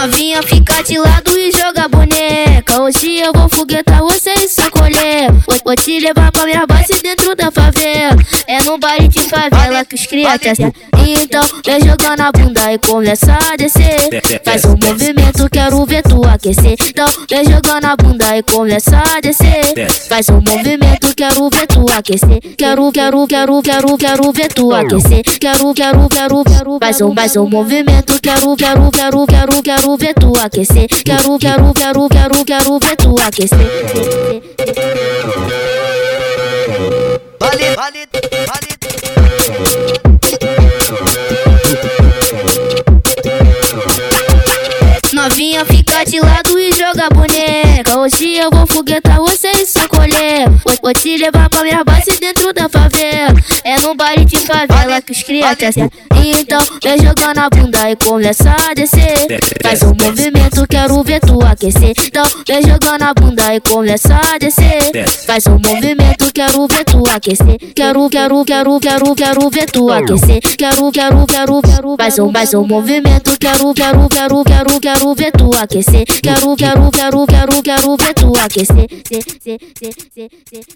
novinha, fica de lado e joga boneca. Hoje eu vou foguetar você Levar pra minha base dentro da favela. É no baile de favela que os criatas. Então vem jogando a bunda e começa a descer. Faz um movimento, quero ver tu aquecer. Então vem jogando a bunda e começa a descer. Faz um movimento, quero ver tu aquecer. Quero, quero, quero, quero, quero ver tu aquecer. Quero, quero, quero, quero. Faz um, faz um movimento, quero, quero, quero, quero, quero ver tu aquecer. Quero, quero, quero, quero, quero ver tu aquecer. Novinha fica de lado e joga boneca. Hoje eu vou foguetar você. Vou, te levar pra minha base dentro da favela. É no baile de favela que os criatas. Então vem jogando a bunda e começa a descer. Faz um movimento, quero ver tu aquecer. Então vem jogando a bunda e começa a descer. Faz um movimento, quero ver tu aquecer. Quero, quero, quero, quero, quero ver tu aquecer. Quero, quero, quero, quero. Faz um, faz um movimento, quero, quero, quero, quero, quero ver tu aquecer. Quero, quero, quero, quero, quero ver tu aquecer.